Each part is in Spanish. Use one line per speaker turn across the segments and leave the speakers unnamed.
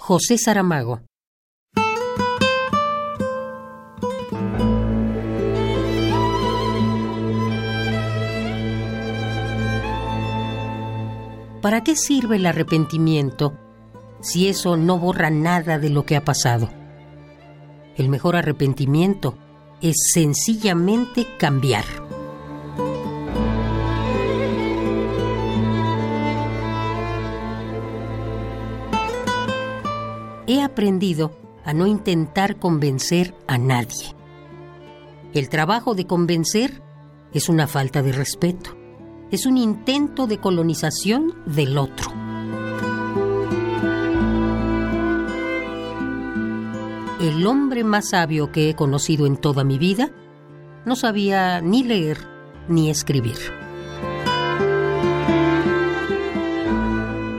José Saramago. ¿Para qué sirve el arrepentimiento si eso no borra nada de lo que ha pasado? El mejor arrepentimiento es sencillamente cambiar. He aprendido a no intentar convencer a nadie. El trabajo de convencer es una falta de respeto. Es un intento de colonización del otro. El hombre más sabio que he conocido en toda mi vida no sabía ni leer ni escribir.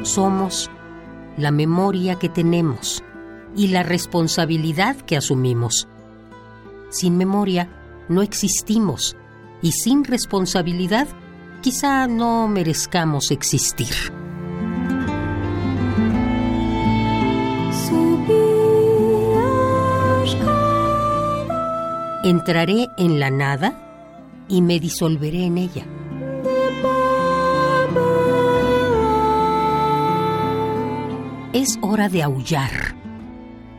Somos la memoria que tenemos y la responsabilidad que asumimos. Sin memoria no existimos y sin responsabilidad quizá no merezcamos existir. Entraré en la nada y me disolveré en ella. Es hora de aullar,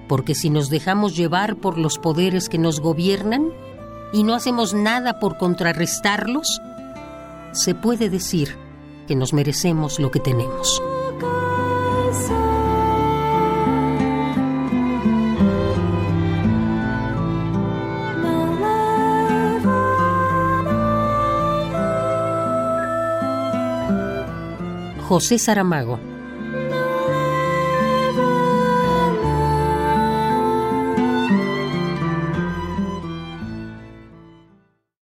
porque si nos dejamos llevar por los poderes que nos gobiernan y no hacemos nada por contrarrestarlos, se puede decir que nos merecemos lo que tenemos. José Saramago